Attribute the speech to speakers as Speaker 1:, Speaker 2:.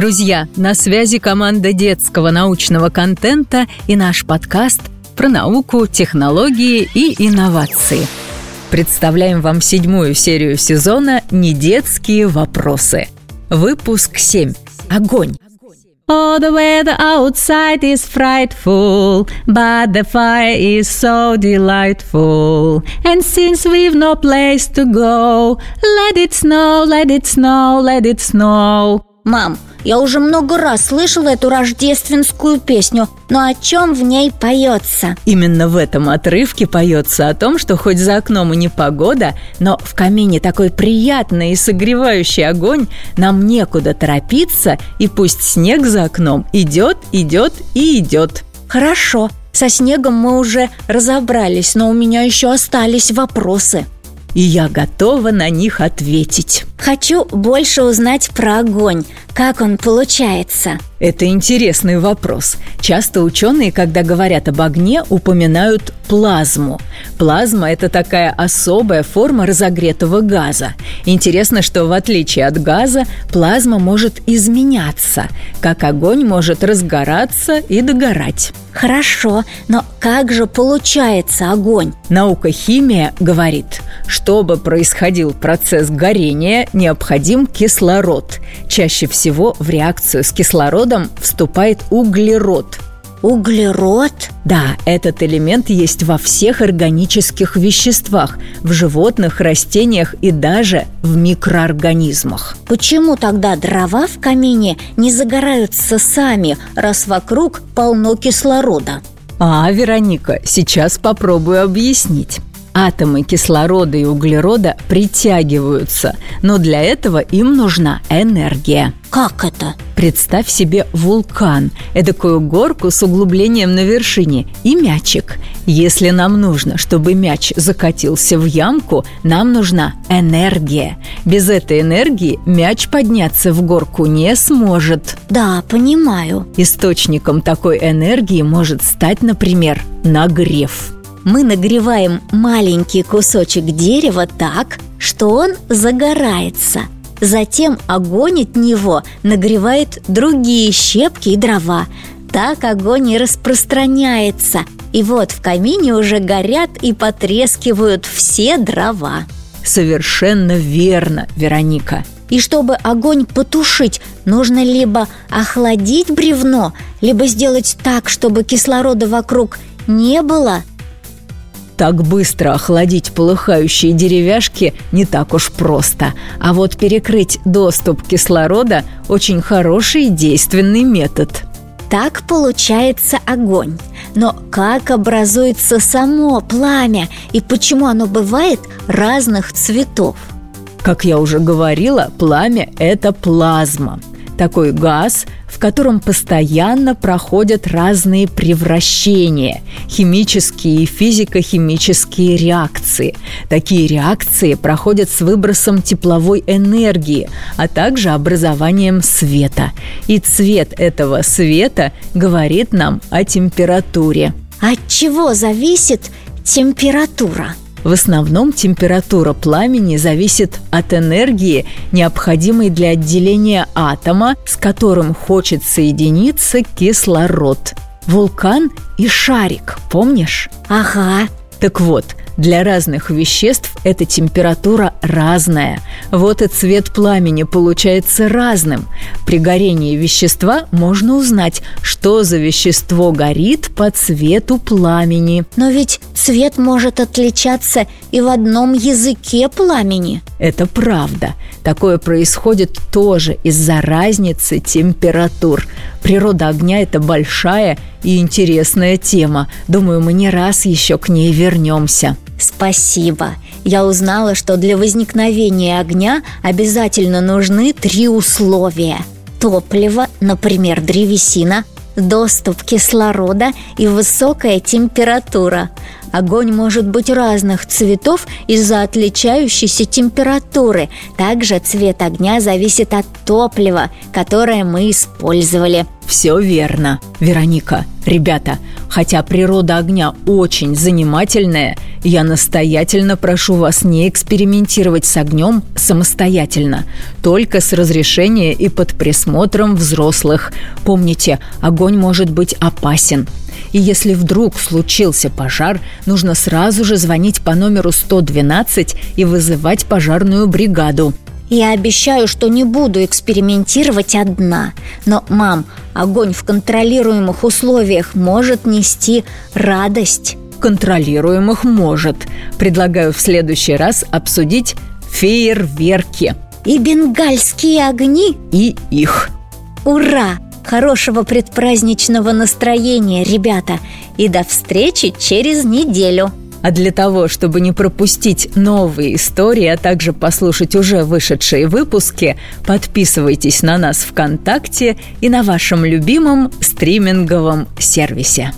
Speaker 1: Друзья, на связи команда детского научного контента и наш подкаст про науку, технологии и инновации. Представляем вам седьмую серию сезона «Недетские вопросы». Выпуск 7. Огонь.
Speaker 2: Oh, the weather outside is frightful, but the fire is so delightful. And since we've no place to go, let it snow, let it snow, let it snow.
Speaker 3: Мам, я уже много раз слышала эту рождественскую песню, но о чем в ней поется?
Speaker 1: Именно в этом отрывке поется о том, что хоть за окном и не погода, но в камине такой приятный и согревающий огонь, нам некуда торопиться, и пусть снег за окном идет, идет и идет.
Speaker 3: Хорошо, со снегом мы уже разобрались, но у меня еще остались вопросы
Speaker 1: и я готова на них ответить.
Speaker 3: Хочу больше узнать про огонь. Как он получается?
Speaker 1: Это интересный вопрос. Часто ученые, когда говорят об огне, упоминают плазму. Плазма – это такая особая форма разогретого газа. Интересно, что в отличие от газа, плазма может изменяться, как огонь может разгораться и догорать.
Speaker 3: Хорошо, но как же получается огонь?
Speaker 1: Наука химия говорит, чтобы происходил процесс горения, необходим кислород. Чаще всего в реакцию с кислородом вступает углерод.
Speaker 3: Углерод?
Speaker 1: Да, этот элемент есть во всех органических веществах, в животных, растениях и даже в микроорганизмах.
Speaker 3: Почему тогда дрова в камине не загораются сами, раз вокруг полно кислорода?
Speaker 1: А, Вероника, сейчас попробую объяснить. Атомы кислорода и углерода притягиваются, но для этого им нужна энергия.
Speaker 3: Как это?
Speaker 1: Представь себе вулкан, эдакую горку с углублением на вершине и мячик. Если нам нужно, чтобы мяч закатился в ямку, нам нужна энергия. Без этой энергии мяч подняться в горку не сможет.
Speaker 3: Да, понимаю.
Speaker 1: Источником такой энергии может стать, например, нагрев
Speaker 3: мы нагреваем маленький кусочек дерева так, что он загорается. Затем огонь от него нагревает другие щепки и дрова. Так огонь и распространяется. И вот в камине уже горят и потрескивают все дрова.
Speaker 1: Совершенно верно, Вероника.
Speaker 3: И чтобы огонь потушить, нужно либо охладить бревно, либо сделать так, чтобы кислорода вокруг не было,
Speaker 1: так быстро охладить полыхающие деревяшки не так уж просто. А вот перекрыть доступ кислорода – очень хороший и действенный метод.
Speaker 3: Так получается огонь. Но как образуется само пламя и почему оно бывает разных цветов?
Speaker 1: Как я уже говорила, пламя – это плазма. Такой газ – в котором постоянно проходят разные превращения, химические и физико-химические реакции. Такие реакции проходят с выбросом тепловой энергии, а также образованием света. И цвет этого света говорит нам о температуре.
Speaker 3: От чего зависит температура?
Speaker 1: В основном температура пламени зависит от энергии, необходимой для отделения атома, с которым хочет соединиться кислород. Вулкан и шарик, помнишь?
Speaker 3: Ага.
Speaker 1: Так вот, для разных веществ эта температура разная. Вот и цвет пламени получается разным. При горении вещества можно узнать, что за вещество горит по цвету пламени.
Speaker 3: Но ведь цвет может отличаться и в одном языке пламени.
Speaker 1: Это правда. Такое происходит тоже из-за разницы температур. Природа огня – это большая и интересная тема. Думаю, мы не раз еще к ней вернемся.
Speaker 3: Спасибо. Я узнала, что для возникновения огня обязательно нужны три условия. Топливо, например, древесина, доступ кислорода и высокая температура. Огонь может быть разных цветов из-за отличающейся температуры. Также цвет огня зависит от топлива, которое мы использовали.
Speaker 1: Все верно, Вероника. Ребята, хотя природа огня очень занимательная, я настоятельно прошу вас не экспериментировать с огнем самостоятельно, только с разрешения и под присмотром взрослых. Помните, огонь может быть опасен. И если вдруг случился пожар, нужно сразу же звонить по номеру 112 и вызывать пожарную бригаду.
Speaker 3: Я обещаю, что не буду экспериментировать одна. Но, мам, огонь в контролируемых условиях может нести радость.
Speaker 1: Контролируемых может. Предлагаю в следующий раз обсудить фейерверки.
Speaker 3: И бенгальские огни.
Speaker 1: И их.
Speaker 3: Ура! Хорошего предпраздничного настроения, ребята! И до встречи через неделю!
Speaker 1: А для того, чтобы не пропустить новые истории, а также послушать уже вышедшие выпуски, подписывайтесь на нас ВКонтакте и на вашем любимом стриминговом сервисе.